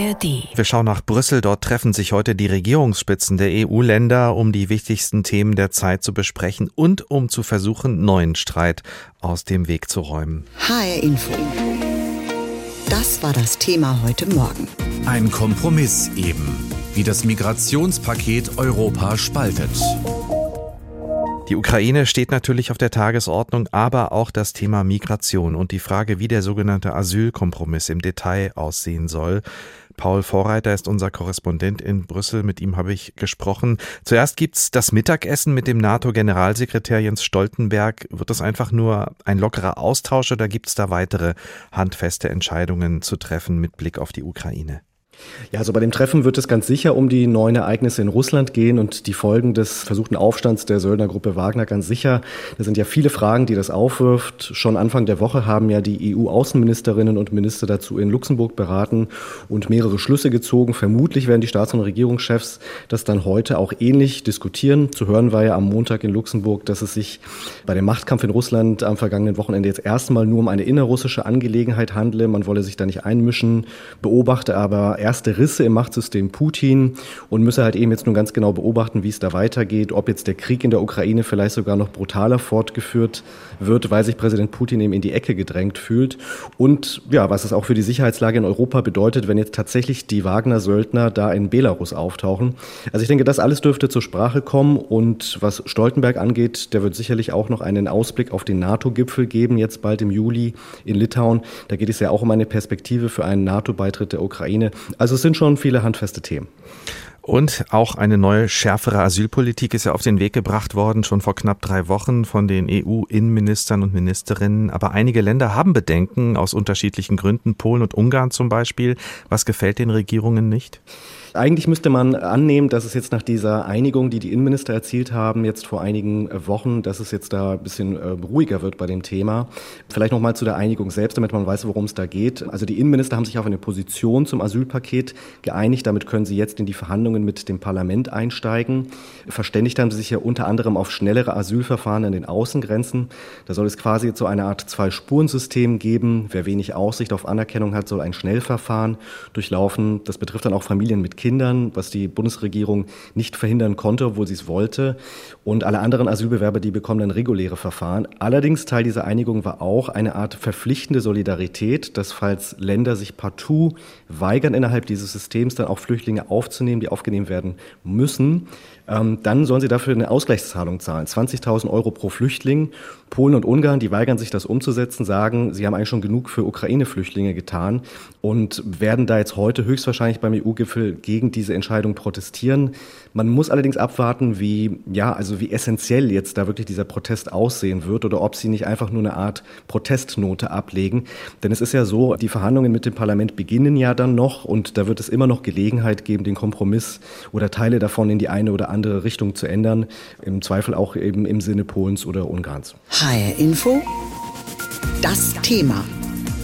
ARD. Wir schauen nach Brüssel. Dort treffen sich heute die Regierungsspitzen der EU-Länder, um die wichtigsten Themen der Zeit zu besprechen und um zu versuchen, neuen Streit aus dem Weg zu räumen. HR Info. Das war das Thema heute Morgen. Ein Kompromiss eben, wie das Migrationspaket Europa spaltet. Die Ukraine steht natürlich auf der Tagesordnung, aber auch das Thema Migration und die Frage, wie der sogenannte Asylkompromiss im Detail aussehen soll. Paul Vorreiter ist unser Korrespondent in Brüssel. Mit ihm habe ich gesprochen. Zuerst gibt's das Mittagessen mit dem NATO-Generalsekretär Jens Stoltenberg. Wird das einfach nur ein lockerer Austausch oder gibt's da weitere handfeste Entscheidungen zu treffen mit Blick auf die Ukraine? Ja, also bei dem Treffen wird es ganz sicher um die neuen Ereignisse in Russland gehen und die Folgen des versuchten Aufstands der Söldnergruppe Wagner ganz sicher. Das sind ja viele Fragen, die das aufwirft. Schon Anfang der Woche haben ja die EU-Außenministerinnen und Minister dazu in Luxemburg beraten und mehrere Schlüsse gezogen. Vermutlich werden die Staats- und Regierungschefs das dann heute auch ähnlich diskutieren. Zu hören war ja am Montag in Luxemburg, dass es sich bei dem Machtkampf in Russland am vergangenen Wochenende jetzt erstmal nur um eine innerrussische Angelegenheit handle. Man wolle sich da nicht einmischen, beobachte aber erste Risse im Machtsystem Putin und müsse halt eben jetzt nun ganz genau beobachten, wie es da weitergeht, ob jetzt der Krieg in der Ukraine vielleicht sogar noch brutaler fortgeführt wird, weil sich Präsident Putin eben in die Ecke gedrängt fühlt und ja, was es auch für die Sicherheitslage in Europa bedeutet, wenn jetzt tatsächlich die Wagner-Söldner da in Belarus auftauchen. Also ich denke, das alles dürfte zur Sprache kommen und was Stoltenberg angeht, der wird sicherlich auch noch einen Ausblick auf den NATO-Gipfel geben, jetzt bald im Juli in Litauen. Da geht es ja auch um eine Perspektive für einen NATO-Beitritt der Ukraine. Also es sind schon viele handfeste Themen. Und auch eine neue, schärfere Asylpolitik ist ja auf den Weg gebracht worden, schon vor knapp drei Wochen von den EU-Innenministern und Ministerinnen. Aber einige Länder haben Bedenken aus unterschiedlichen Gründen, Polen und Ungarn zum Beispiel. Was gefällt den Regierungen nicht? Eigentlich müsste man annehmen, dass es jetzt nach dieser Einigung, die die Innenminister erzielt haben, jetzt vor einigen Wochen, dass es jetzt da ein bisschen äh, ruhiger wird bei dem Thema. Vielleicht nochmal zu der Einigung selbst, damit man weiß, worum es da geht. Also die Innenminister haben sich auf eine Position zum Asylpaket geeinigt. Damit können sie jetzt in die Verhandlungen mit dem Parlament einsteigen. Verständigt haben sie sich ja unter anderem auf schnellere Asylverfahren an den Außengrenzen. Da soll es quasi so eine Art Zwei-Spuren-System geben. Wer wenig Aussicht auf Anerkennung hat, soll ein Schnellverfahren durchlaufen. Das betrifft dann auch Familien mit Kindern, was die Bundesregierung nicht verhindern konnte, obwohl sie es wollte. Und alle anderen Asylbewerber, die bekommen dann reguläre Verfahren. Allerdings Teil dieser Einigung war auch eine Art verpflichtende Solidarität, dass falls Länder sich partout weigern, innerhalb dieses Systems dann auch Flüchtlinge aufzunehmen, die aufgenommen werden müssen, dann sollen sie dafür eine Ausgleichszahlung zahlen. 20.000 Euro pro Flüchtling. Polen und Ungarn, die weigern sich das umzusetzen, sagen, sie haben eigentlich schon genug für Ukraine-Flüchtlinge getan und werden da jetzt heute höchstwahrscheinlich beim EU-Gipfel gegen diese Entscheidung protestieren. Man muss allerdings abwarten, wie, ja, also wie essentiell jetzt da wirklich dieser Protest aussehen wird oder ob sie nicht einfach nur eine Art Protestnote ablegen. Denn es ist ja so, die Verhandlungen mit dem Parlament beginnen ja dann noch und da wird es immer noch Gelegenheit geben, den Kompromiss oder Teile davon in die eine oder andere Richtung zu ändern. Im Zweifel auch eben im Sinne Polens oder Ungarns. HR Info. Das Thema.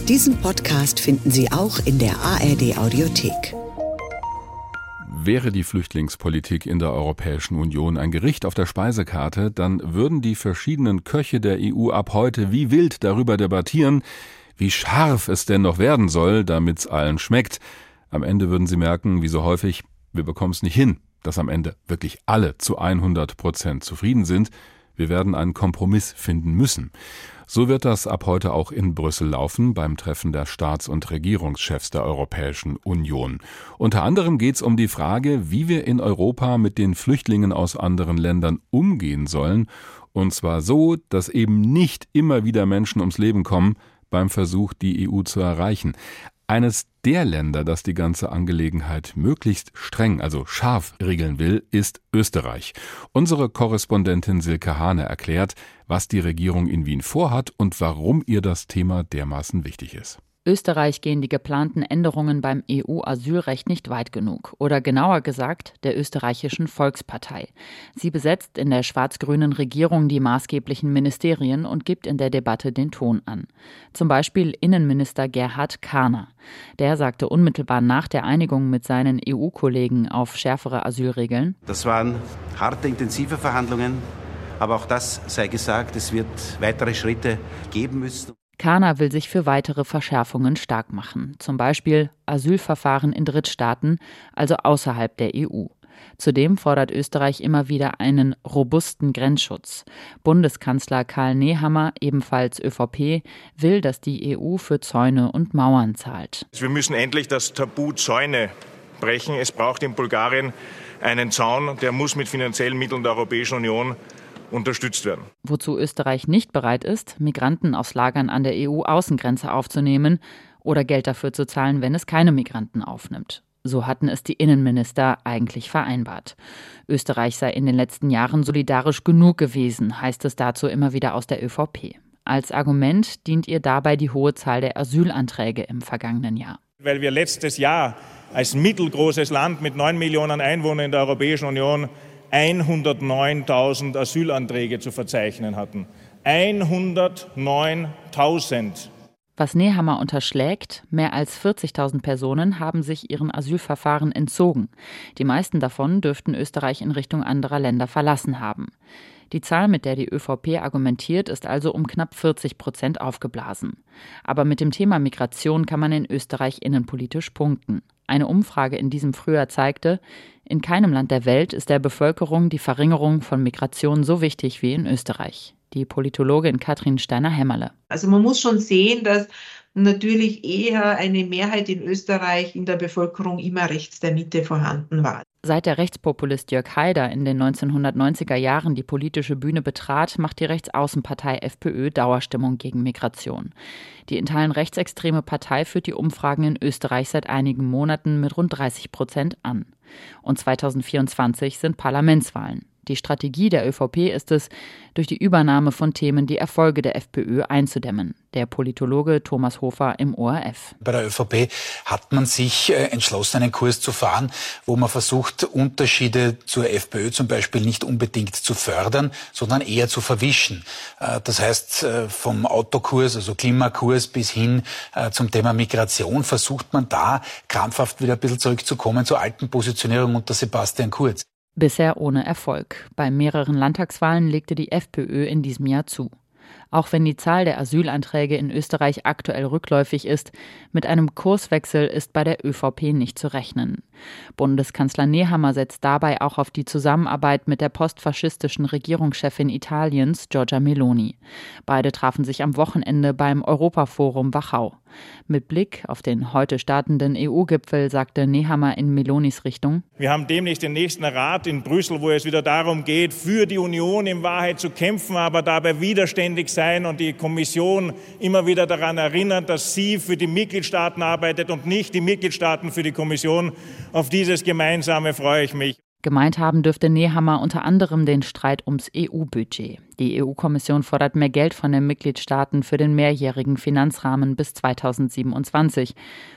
Diesen Podcast finden Sie auch in der ARD Audiothek. Wäre die Flüchtlingspolitik in der Europäischen Union ein Gericht auf der Speisekarte, dann würden die verschiedenen Köche der EU ab heute wie wild darüber debattieren, wie scharf es denn noch werden soll, damit's allen schmeckt. Am Ende würden sie merken, wie so häufig, wir bekommen es nicht hin, dass am Ende wirklich alle zu 100 Prozent zufrieden sind. Wir werden einen Kompromiss finden müssen. So wird das ab heute auch in Brüssel laufen beim Treffen der Staats- und Regierungschefs der Europäischen Union. Unter anderem geht es um die Frage, wie wir in Europa mit den Flüchtlingen aus anderen Ländern umgehen sollen, und zwar so, dass eben nicht immer wieder Menschen ums Leben kommen beim Versuch, die EU zu erreichen. Eines der Länder, das die ganze Angelegenheit möglichst streng, also scharf regeln will, ist Österreich. Unsere Korrespondentin Silke Hane erklärt, was die Regierung in Wien vorhat und warum ihr das Thema dermaßen wichtig ist. Österreich gehen die geplanten Änderungen beim EU-Asylrecht nicht weit genug. Oder genauer gesagt, der österreichischen Volkspartei. Sie besetzt in der schwarz-grünen Regierung die maßgeblichen Ministerien und gibt in der Debatte den Ton an. Zum Beispiel Innenminister Gerhard Kahner. Der sagte unmittelbar nach der Einigung mit seinen EU-Kollegen auf schärfere Asylregeln. Das waren harte, intensive Verhandlungen. Aber auch das sei gesagt, es wird weitere Schritte geben müssen. Kahner will sich für weitere Verschärfungen stark machen, zum Beispiel Asylverfahren in Drittstaaten, also außerhalb der EU. Zudem fordert Österreich immer wieder einen robusten Grenzschutz. Bundeskanzler Karl Nehammer, ebenfalls ÖVP, will, dass die EU für Zäune und Mauern zahlt. Wir müssen endlich das Tabu Zäune brechen. Es braucht in Bulgarien einen Zaun, der muss mit finanziellen Mitteln der Europäischen Union unterstützt werden. Wozu Österreich nicht bereit ist, Migranten aus Lagern an der EU-Außengrenze aufzunehmen oder Geld dafür zu zahlen, wenn es keine Migranten aufnimmt. So hatten es die Innenminister eigentlich vereinbart. Österreich sei in den letzten Jahren solidarisch genug gewesen, heißt es dazu immer wieder aus der ÖVP. Als Argument dient ihr dabei die hohe Zahl der Asylanträge im vergangenen Jahr. Weil wir letztes Jahr als mittelgroßes Land mit neun Millionen Einwohnern in der Europäischen Union 109.000 Asylanträge zu verzeichnen hatten. 109.000. Was Nehammer unterschlägt, mehr als 40.000 Personen haben sich ihren Asylverfahren entzogen. Die meisten davon dürften Österreich in Richtung anderer Länder verlassen haben. Die Zahl, mit der die ÖVP argumentiert, ist also um knapp 40 Prozent aufgeblasen. Aber mit dem Thema Migration kann man in Österreich innenpolitisch punkten. Eine Umfrage in diesem Frühjahr zeigte, in keinem Land der Welt ist der Bevölkerung die Verringerung von Migration so wichtig wie in Österreich die Politologin Katrin Steiner-Hämmerle. Also man muss schon sehen, dass natürlich eher eine Mehrheit in Österreich in der Bevölkerung immer rechts der Mitte vorhanden war. Seit der Rechtspopulist Jörg Haider in den 1990er Jahren die politische Bühne betrat, macht die Rechtsaußenpartei FPÖ Dauerstimmung gegen Migration. Die in Teilen rechtsextreme Partei führt die Umfragen in Österreich seit einigen Monaten mit rund 30 Prozent an. Und 2024 sind Parlamentswahlen. Die Strategie der ÖVP ist es, durch die Übernahme von Themen die Erfolge der FPÖ einzudämmen. Der Politologe Thomas Hofer im ORF. Bei der ÖVP hat man sich äh, entschlossen, einen Kurs zu fahren, wo man versucht, Unterschiede zur FPÖ zum Beispiel nicht unbedingt zu fördern, sondern eher zu verwischen. Äh, das heißt, äh, vom Autokurs, also Klimakurs bis hin zum Thema Migration versucht man da krampfhaft wieder ein bisschen zurückzukommen zur alten Positionierung unter Sebastian Kurz. Bisher ohne Erfolg. Bei mehreren Landtagswahlen legte die FPÖ in diesem Jahr zu. Auch wenn die Zahl der Asylanträge in Österreich aktuell rückläufig ist, mit einem Kurswechsel ist bei der ÖVP nicht zu rechnen. Bundeskanzler Nehammer setzt dabei auch auf die Zusammenarbeit mit der postfaschistischen Regierungschefin Italiens, Giorgia Meloni. Beide trafen sich am Wochenende beim Europaforum Wachau. Mit Blick auf den heute startenden EU-Gipfel sagte Nehammer in Melonis Richtung: Wir haben demnächst den nächsten Rat in Brüssel, wo es wieder darum geht, für die Union in Wahrheit zu kämpfen, aber dabei widerständig sein und die Kommission immer wieder daran erinnern, dass sie für die Mitgliedstaaten arbeitet und nicht die Mitgliedstaaten für die Kommission. Auf dieses Gemeinsame freue ich mich. Gemeint haben dürfte Nehammer unter anderem den Streit ums EU-Budget. Die EU-Kommission fordert mehr Geld von den Mitgliedstaaten für den mehrjährigen Finanzrahmen bis 2027,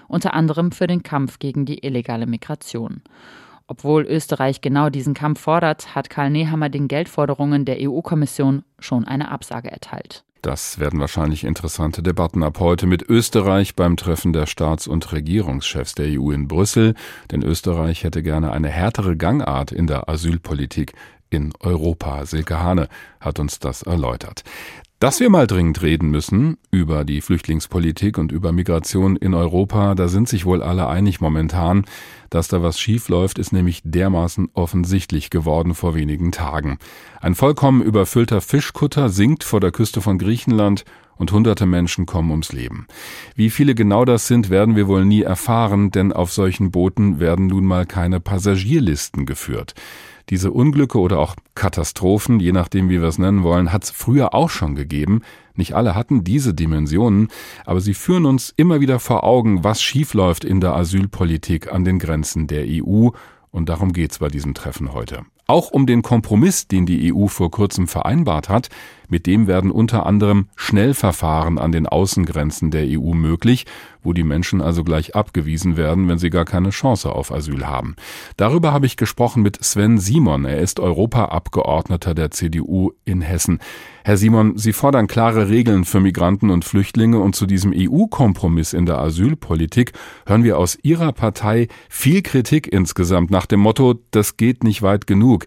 unter anderem für den Kampf gegen die illegale Migration. Obwohl Österreich genau diesen Kampf fordert, hat Karl Nehammer den Geldforderungen der EU-Kommission schon eine Absage erteilt. Das werden wahrscheinlich interessante Debatten ab heute mit Österreich beim Treffen der Staats- und Regierungschefs der EU in Brüssel, denn Österreich hätte gerne eine härtere Gangart in der Asylpolitik in Europa. Silke Hane hat uns das erläutert. Dass wir mal dringend reden müssen über die Flüchtlingspolitik und über Migration in Europa, da sind sich wohl alle einig momentan. Dass da was schief läuft, ist nämlich dermaßen offensichtlich geworden vor wenigen Tagen. Ein vollkommen überfüllter Fischkutter sinkt vor der Küste von Griechenland und hunderte Menschen kommen ums Leben. Wie viele genau das sind, werden wir wohl nie erfahren, denn auf solchen Booten werden nun mal keine Passagierlisten geführt. Diese Unglücke oder auch Katastrophen, je nachdem wie wir es nennen wollen, hat es früher auch schon gegeben. Nicht alle hatten diese Dimensionen, aber sie führen uns immer wieder vor Augen, was schiefläuft in der Asylpolitik an den Grenzen der EU. Und darum geht's bei diesem Treffen heute. Auch um den Kompromiss, den die EU vor kurzem vereinbart hat, mit dem werden unter anderem Schnellverfahren an den Außengrenzen der EU möglich, wo die Menschen also gleich abgewiesen werden, wenn sie gar keine Chance auf Asyl haben. Darüber habe ich gesprochen mit Sven Simon. Er ist Europaabgeordneter der CDU in Hessen. Herr Simon, Sie fordern klare Regeln für Migranten und Flüchtlinge und zu diesem EU-Kompromiss in der Asylpolitik hören wir aus Ihrer Partei viel Kritik insgesamt nach dem Motto, das geht nicht weit genug.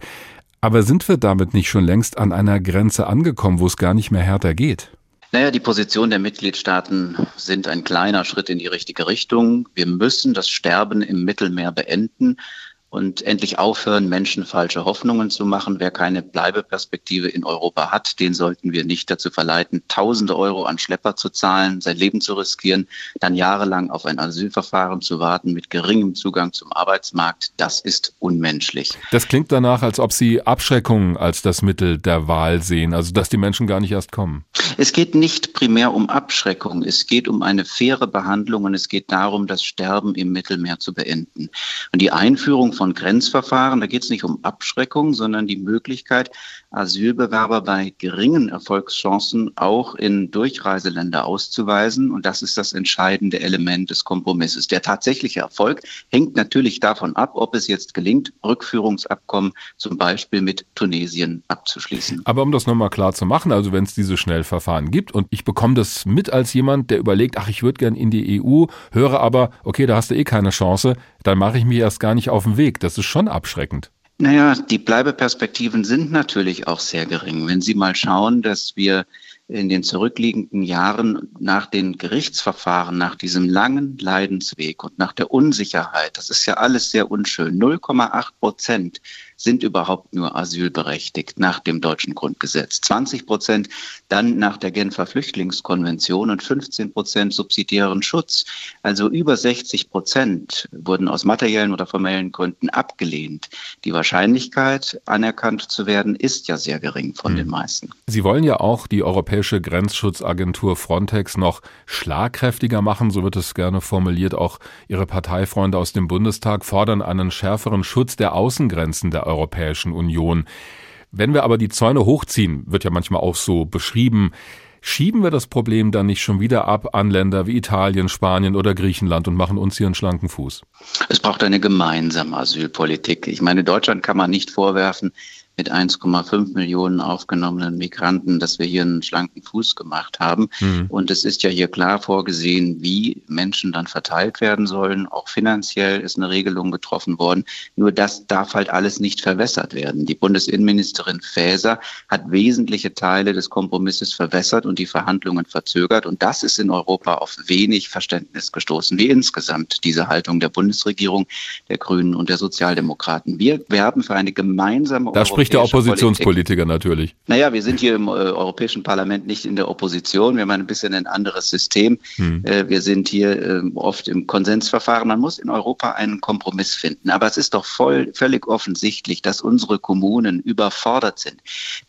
Aber sind wir damit nicht schon längst an einer Grenze angekommen, wo es gar nicht mehr härter geht? Naja, die Position der Mitgliedstaaten sind ein kleiner Schritt in die richtige Richtung. Wir müssen das Sterben im Mittelmeer beenden und endlich aufhören, Menschen falsche Hoffnungen zu machen. Wer keine Bleibeperspektive in Europa hat, den sollten wir nicht dazu verleiten, tausende Euro an Schlepper zu zahlen, sein Leben zu riskieren, dann jahrelang auf ein Asylverfahren zu warten mit geringem Zugang zum Arbeitsmarkt. Das ist unmenschlich. Das klingt danach, als ob Sie Abschreckung als das Mittel der Wahl sehen, also dass die Menschen gar nicht erst kommen. Es geht nicht primär um Abschreckung. Es geht um eine faire Behandlung und es geht darum, das Sterben im Mittelmeer zu beenden. Und die Einführung von von Grenzverfahren. Da geht es nicht um Abschreckung, sondern die Möglichkeit, Asylbewerber bei geringen Erfolgschancen auch in Durchreiseländer auszuweisen. Und das ist das entscheidende Element des Kompromisses. Der tatsächliche Erfolg hängt natürlich davon ab, ob es jetzt gelingt, Rückführungsabkommen zum Beispiel mit Tunesien abzuschließen. Aber um das nochmal klar zu machen, also wenn es diese Schnellverfahren gibt und ich bekomme das mit als jemand, der überlegt, ach, ich würde gern in die EU, höre aber, okay, da hast du eh keine Chance, dann mache ich mich erst gar nicht auf den Weg. Das ist schon abschreckend. Naja, die Bleibeperspektiven sind natürlich auch sehr gering. Wenn Sie mal schauen, dass wir in den zurückliegenden Jahren nach den Gerichtsverfahren, nach diesem langen Leidensweg und nach der Unsicherheit, das ist ja alles sehr unschön, 0,8 Prozent sind überhaupt nur asylberechtigt nach dem deutschen Grundgesetz. 20 Prozent dann nach der Genfer Flüchtlingskonvention und 15 Prozent subsidiären Schutz. Also über 60 Prozent wurden aus materiellen oder formellen Gründen abgelehnt. Die Wahrscheinlichkeit, anerkannt zu werden, ist ja sehr gering von hm. den meisten. Sie wollen ja auch die Europäische Grenzschutzagentur Frontex noch schlagkräftiger machen, so wird es gerne formuliert. Auch Ihre Parteifreunde aus dem Bundestag fordern einen schärferen Schutz der Außengrenzen der Europäischen Union. Wenn wir aber die Zäune hochziehen, wird ja manchmal auch so beschrieben, schieben wir das Problem dann nicht schon wieder ab an Länder wie Italien, Spanien oder Griechenland und machen uns hier einen schlanken Fuß? Es braucht eine gemeinsame Asylpolitik. Ich meine, Deutschland kann man nicht vorwerfen, mit 1,5 Millionen aufgenommenen Migranten, dass wir hier einen schlanken Fuß gemacht haben. Mhm. Und es ist ja hier klar vorgesehen, wie Menschen dann verteilt werden sollen. Auch finanziell ist eine Regelung getroffen worden. Nur das darf halt alles nicht verwässert werden. Die Bundesinnenministerin Faeser hat wesentliche Teile des Kompromisses verwässert und die Verhandlungen verzögert. Und das ist in Europa auf wenig Verständnis gestoßen, wie insgesamt diese Haltung der Bundesregierung, der Grünen und der Sozialdemokraten. Wir werben für eine gemeinsame spricht der Oppositionspolitiker natürlich. Naja, wir sind hier im äh, Europäischen Parlament nicht in der Opposition. Wir haben ein bisschen ein anderes System. Hm. Äh, wir sind hier äh, oft im Konsensverfahren. Man muss in Europa einen Kompromiss finden. Aber es ist doch voll, völlig offensichtlich, dass unsere Kommunen überfordert sind.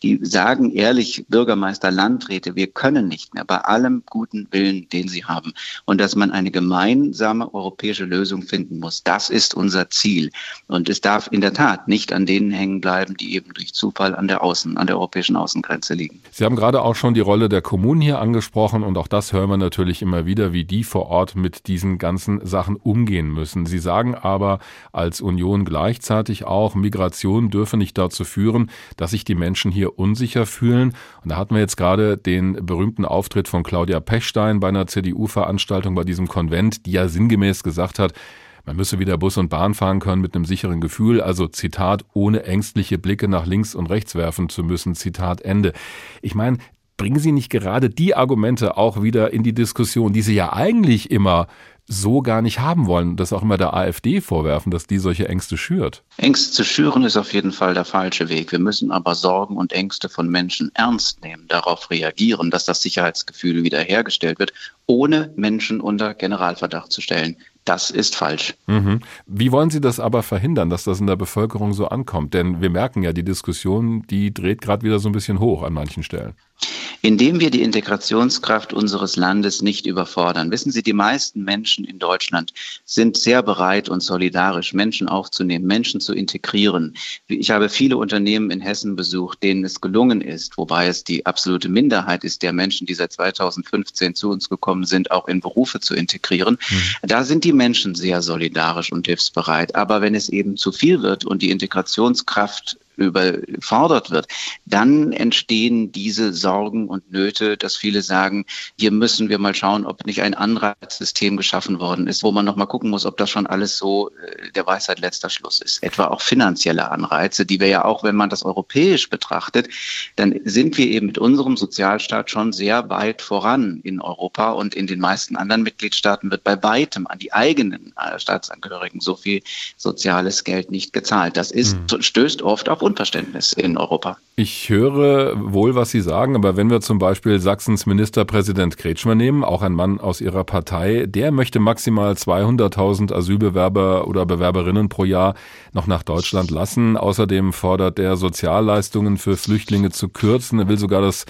Die sagen ehrlich, Bürgermeister, Landräte, wir können nicht mehr bei allem guten Willen, den sie haben. Und dass man eine gemeinsame europäische Lösung finden muss. Das ist unser Ziel. Und es darf in der Tat nicht an denen hängen bleiben, die eben eben durch Zufall an der Außen, an der europäischen Außengrenze liegen. Sie haben gerade auch schon die Rolle der Kommunen hier angesprochen und auch das hören wir natürlich immer wieder, wie die vor Ort mit diesen ganzen Sachen umgehen müssen. Sie sagen aber als Union gleichzeitig auch, Migration dürfe nicht dazu führen, dass sich die Menschen hier unsicher fühlen. Und da hatten wir jetzt gerade den berühmten Auftritt von Claudia Pechstein bei einer CDU-Veranstaltung bei diesem Konvent, die ja sinngemäß gesagt hat, man müsse wieder Bus und Bahn fahren können mit einem sicheren Gefühl, also Zitat, ohne ängstliche Blicke nach links und rechts werfen zu müssen, Zitat Ende. Ich meine, bringen Sie nicht gerade die Argumente auch wieder in die Diskussion, die Sie ja eigentlich immer so gar nicht haben wollen, das auch immer der AfD vorwerfen, dass die solche Ängste schürt. Ängste zu schüren ist auf jeden Fall der falsche Weg. Wir müssen aber Sorgen und Ängste von Menschen ernst nehmen, darauf reagieren, dass das Sicherheitsgefühl wiederhergestellt wird, ohne Menschen unter Generalverdacht zu stellen. Das ist falsch. Mhm. Wie wollen Sie das aber verhindern, dass das in der Bevölkerung so ankommt? Denn wir merken ja, die Diskussion, die dreht gerade wieder so ein bisschen hoch an manchen Stellen. Indem wir die Integrationskraft unseres Landes nicht überfordern. Wissen Sie, die meisten Menschen in Deutschland sind sehr bereit und solidarisch, Menschen aufzunehmen, Menschen zu integrieren. Ich habe viele Unternehmen in Hessen besucht, denen es gelungen ist, wobei es die absolute Minderheit ist der Menschen, die seit 2015 zu uns gekommen sind, auch in Berufe zu integrieren. Mhm. Da sind die Menschen sehr solidarisch und hilfsbereit. Aber wenn es eben zu viel wird und die Integrationskraft überfordert wird, dann entstehen diese Sorgen und Nöte, dass viele sagen, hier müssen wir mal schauen, ob nicht ein Anreizsystem geschaffen worden ist, wo man noch mal gucken muss, ob das schon alles so äh, der Weisheit letzter Schluss ist. Etwa auch finanzielle Anreize, die wir ja auch, wenn man das europäisch betrachtet, dann sind wir eben mit unserem Sozialstaat schon sehr weit voran in Europa und in den meisten anderen Mitgliedstaaten wird bei weitem an die eigenen äh, Staatsangehörigen so viel soziales Geld nicht gezahlt. Das ist, mhm. stößt oft auf Unverständnis in Europa. Ich höre wohl, was Sie sagen, aber wenn wir zum Beispiel Sachsens Ministerpräsident Kretschmer nehmen, auch ein Mann aus Ihrer Partei, der möchte maximal 200.000 Asylbewerber oder Bewerberinnen pro Jahr noch nach Deutschland lassen. Außerdem fordert er Sozialleistungen für Flüchtlinge zu kürzen. Er will sogar das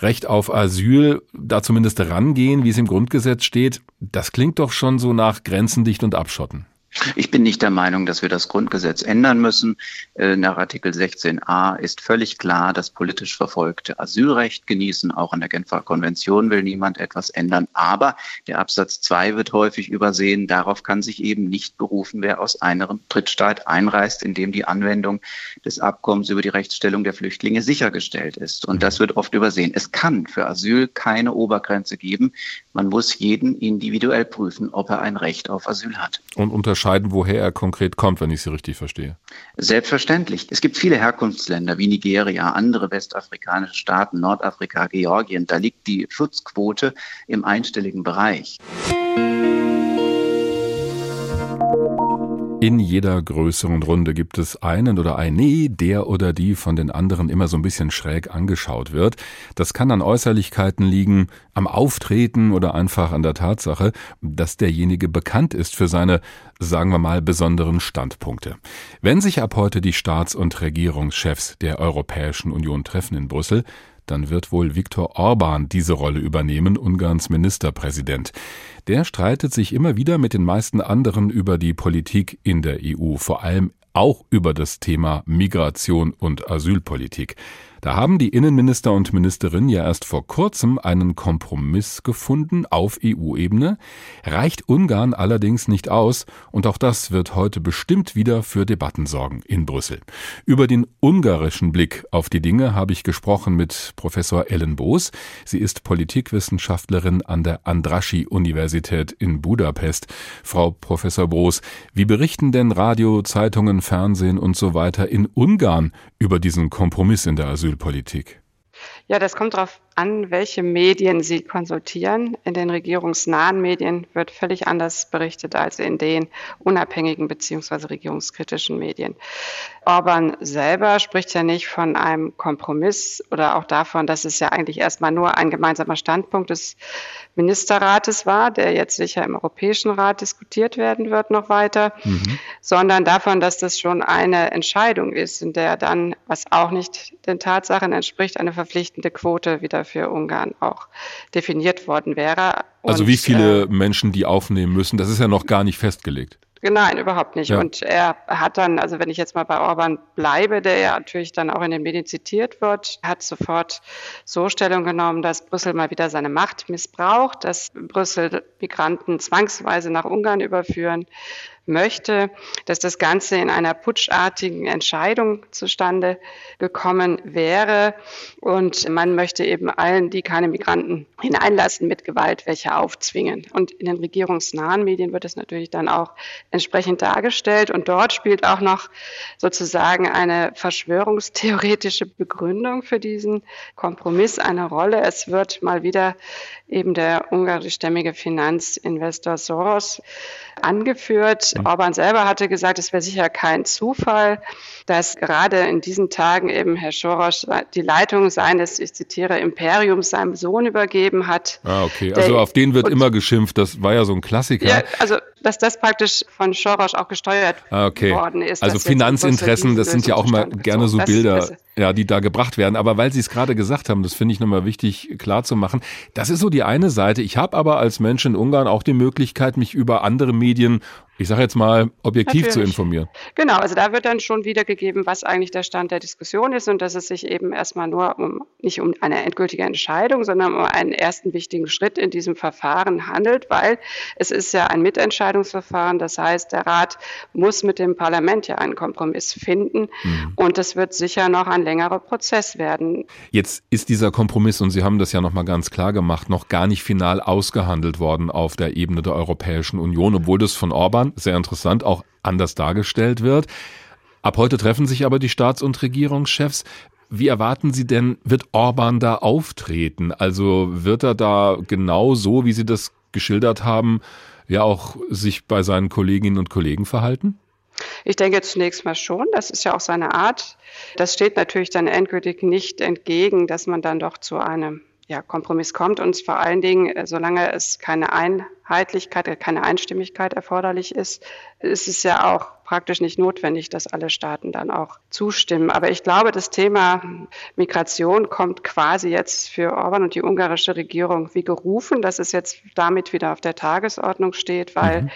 Recht auf Asyl da zumindest rangehen, wie es im Grundgesetz steht. Das klingt doch schon so nach Grenzen dicht und abschotten. Ich bin nicht der Meinung, dass wir das Grundgesetz ändern müssen. Äh, nach Artikel 16a ist völlig klar, dass politisch Verfolgte Asylrecht genießen. Auch an der Genfer Konvention will niemand etwas ändern. Aber der Absatz 2 wird häufig übersehen. Darauf kann sich eben nicht berufen, wer aus einem Drittstaat einreist, in dem die Anwendung des Abkommens über die Rechtsstellung der Flüchtlinge sichergestellt ist. Und das wird oft übersehen. Es kann für Asyl keine Obergrenze geben. Man muss jeden individuell prüfen, ob er ein Recht auf Asyl hat. Und unterscheiden, woher er konkret kommt, wenn ich Sie richtig verstehe. Selbstverständlich. Es gibt viele Herkunftsländer wie Nigeria, andere westafrikanische Staaten, Nordafrika, Georgien. Da liegt die Schutzquote im einstelligen Bereich. In jeder größeren Runde gibt es einen oder eine, der oder die von den anderen immer so ein bisschen schräg angeschaut wird. Das kann an Äußerlichkeiten liegen, am Auftreten oder einfach an der Tatsache, dass derjenige bekannt ist für seine, sagen wir mal, besonderen Standpunkte. Wenn sich ab heute die Staats- und Regierungschefs der Europäischen Union treffen in Brüssel, dann wird wohl Viktor Orban diese Rolle übernehmen, Ungarns Ministerpräsident. Der streitet sich immer wieder mit den meisten anderen über die Politik in der EU, vor allem auch über das Thema Migration und Asylpolitik. Da haben die Innenminister und Ministerinnen ja erst vor kurzem einen Kompromiss gefunden auf EU-Ebene, reicht Ungarn allerdings nicht aus und auch das wird heute bestimmt wieder für Debatten sorgen in Brüssel. Über den ungarischen Blick auf die Dinge habe ich gesprochen mit Professor Ellen Boos. Sie ist Politikwissenschaftlerin an der Andraschi-Universität in Budapest. Frau Professor Boos, wie berichten denn Radio, Zeitungen, Fernsehen und so weiter in Ungarn über diesen Kompromiss in der Asyl Asylpolitik? Ja, das kommt darauf an, welche Medien Sie konsultieren. In den regierungsnahen Medien wird völlig anders berichtet als in den unabhängigen bzw. regierungskritischen Medien. Orban selber spricht ja nicht von einem Kompromiss oder auch davon, dass es ja eigentlich erstmal nur ein gemeinsamer Standpunkt des Ministerrates war, der jetzt sicher im Europäischen Rat diskutiert werden wird noch weiter, mhm. sondern davon, dass das schon eine Entscheidung ist, in der dann, was auch nicht den Tatsachen entspricht, eine verpflichtende Quote wieder für Ungarn auch definiert worden wäre. Also Und, wie viele äh, Menschen die aufnehmen müssen, das ist ja noch gar nicht festgelegt. Nein, überhaupt nicht. Ja. Und er hat dann, also wenn ich jetzt mal bei Orban bleibe, der ja natürlich dann auch in den Medien zitiert wird, hat sofort so Stellung genommen, dass Brüssel mal wieder seine Macht missbraucht, dass Brüssel Migranten zwangsweise nach Ungarn überführen möchte, dass das Ganze in einer putschartigen Entscheidung zustande gekommen wäre. Und man möchte eben allen, die keine Migranten hineinlassen, mit Gewalt welche aufzwingen. Und in den regierungsnahen Medien wird es natürlich dann auch entsprechend dargestellt. Und dort spielt auch noch sozusagen eine verschwörungstheoretische Begründung für diesen Kompromiss eine Rolle. Es wird mal wieder eben der ungarischstämmige Finanzinvestor Soros angeführt. Orban selber hatte gesagt, es wäre sicher kein Zufall, dass gerade in diesen Tagen eben Herr Soros die Leitung seines, ich zitiere, Imperiums seinem Sohn übergeben hat. Ah, okay. Also auf den wird immer geschimpft. Das war ja so ein Klassiker. Ja, also dass das praktisch von Soros auch gesteuert ah, okay. worden ist. Also Finanzinteressen, das sind ja auch mal gerne so Bilder, ja, die da gebracht werden. Aber weil Sie es gerade gesagt haben, das finde ich nochmal wichtig klar zu machen. Das ist so die eine Seite. Ich habe aber als Mensch in Ungarn auch die Möglichkeit, mich über andere Medien ich sage jetzt mal, objektiv Natürlich. zu informieren. Genau, also da wird dann schon wiedergegeben, was eigentlich der Stand der Diskussion ist und dass es sich eben erstmal nur um nicht um eine endgültige Entscheidung, sondern um einen ersten wichtigen Schritt in diesem Verfahren handelt, weil es ist ja ein Mitentscheid Mitentscheidungsverfahren. Das heißt, der Rat muss mit dem Parlament ja einen Kompromiss finden. Mhm. Und das wird sicher noch ein längerer Prozess werden. Jetzt ist dieser Kompromiss, und Sie haben das ja noch mal ganz klar gemacht, noch gar nicht final ausgehandelt worden auf der Ebene der Europäischen Union, obwohl das von Orban, sehr interessant, auch anders dargestellt wird. Ab heute treffen sich aber die Staats- und Regierungschefs. Wie erwarten Sie denn, wird Orban da auftreten? Also wird er da genau so, wie Sie das geschildert haben, ja auch sich bei seinen Kolleginnen und Kollegen verhalten? Ich denke zunächst mal schon, das ist ja auch seine Art. Das steht natürlich dann endgültig nicht entgegen, dass man dann doch zu einem ja, Kompromiss kommt und vor allen Dingen, äh, solange es keine Einheitlichkeit, äh, keine Einstimmigkeit erforderlich ist, ist es ja auch praktisch nicht notwendig, dass alle Staaten dann auch zustimmen. Aber ich glaube, das Thema Migration kommt quasi jetzt für Orban und die ungarische Regierung wie gerufen, dass es jetzt damit wieder auf der Tagesordnung steht, weil mhm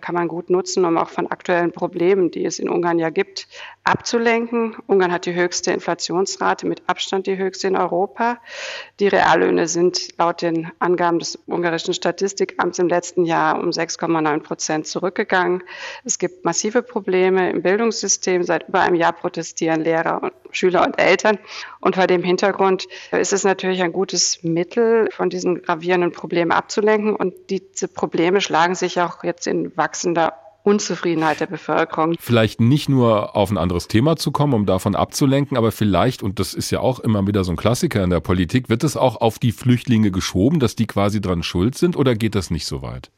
kann man gut nutzen, um auch von aktuellen Problemen, die es in Ungarn ja gibt, abzulenken. Ungarn hat die höchste Inflationsrate, mit Abstand die höchste in Europa. Die Reallöhne sind laut den Angaben des ungarischen Statistikamts im letzten Jahr um 6,9 Prozent zurückgegangen. Es gibt massive Probleme im Bildungssystem. Seit über einem Jahr protestieren Lehrer und Schüler und Eltern. Und vor dem Hintergrund ist es natürlich ein gutes Mittel, von diesen gravierenden Problemen abzulenken. Und diese Probleme schlagen sich auch jetzt in wachsender Unzufriedenheit der Bevölkerung. Vielleicht nicht nur auf ein anderes Thema zu kommen, um davon abzulenken, aber vielleicht, und das ist ja auch immer wieder so ein Klassiker in der Politik, wird es auch auf die Flüchtlinge geschoben, dass die quasi dran schuld sind oder geht das nicht so weit?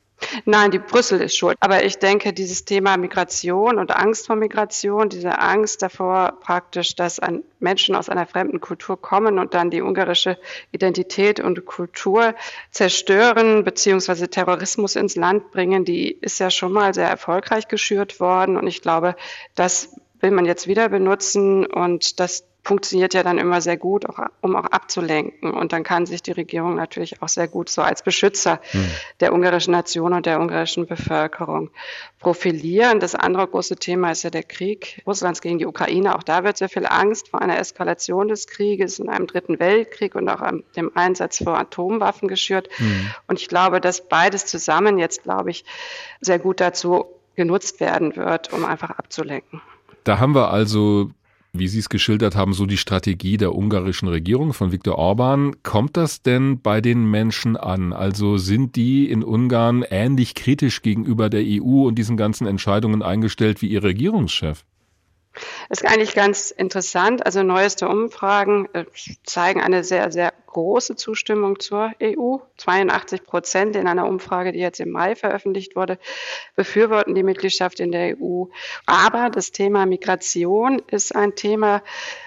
Nein, die Brüssel ist schuld. Aber ich denke, dieses Thema Migration und Angst vor Migration, diese Angst davor praktisch, dass Menschen aus einer fremden Kultur kommen und dann die ungarische Identität und Kultur zerstören beziehungsweise Terrorismus ins Land bringen, die ist ja schon mal sehr erfolgreich geschürt worden. Und ich glaube, das will man jetzt wieder benutzen und das funktioniert ja dann immer sehr gut, auch, um auch abzulenken. Und dann kann sich die Regierung natürlich auch sehr gut so als Beschützer hm. der ungarischen Nation und der ungarischen Bevölkerung profilieren. Das andere große Thema ist ja der Krieg Russlands gegen die Ukraine. Auch da wird sehr viel Angst vor einer Eskalation des Krieges in einem dritten Weltkrieg und auch dem Einsatz von Atomwaffen geschürt. Hm. Und ich glaube, dass beides zusammen jetzt, glaube ich, sehr gut dazu genutzt werden wird, um einfach abzulenken. Da haben wir also wie Sie es geschildert haben, so die Strategie der ungarischen Regierung von Viktor Orban. Kommt das denn bei den Menschen an? Also sind die in Ungarn ähnlich kritisch gegenüber der EU und diesen ganzen Entscheidungen eingestellt wie ihr Regierungschef? Ist eigentlich ganz interessant. Also neueste Umfragen äh, zeigen eine sehr, sehr große Zustimmung zur EU. 82 Prozent in einer Umfrage, die jetzt im Mai veröffentlicht wurde, befürworten die Mitgliedschaft in der EU. Aber das Thema Migration ist ein Thema,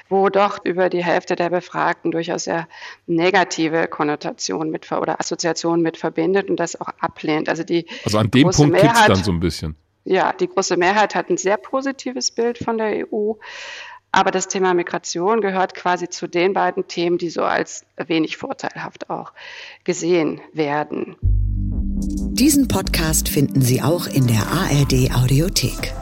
wo doch über die Hälfte der Befragten durchaus sehr negative Konnotationen mit oder Assoziationen mit verbindet und das auch ablehnt. Also die also an dem Punkt kippt es dann so ein bisschen. Ja, die große Mehrheit hat ein sehr positives Bild von der EU. Aber das Thema Migration gehört quasi zu den beiden Themen, die so als wenig vorteilhaft auch gesehen werden. Diesen Podcast finden Sie auch in der ARD Audiothek.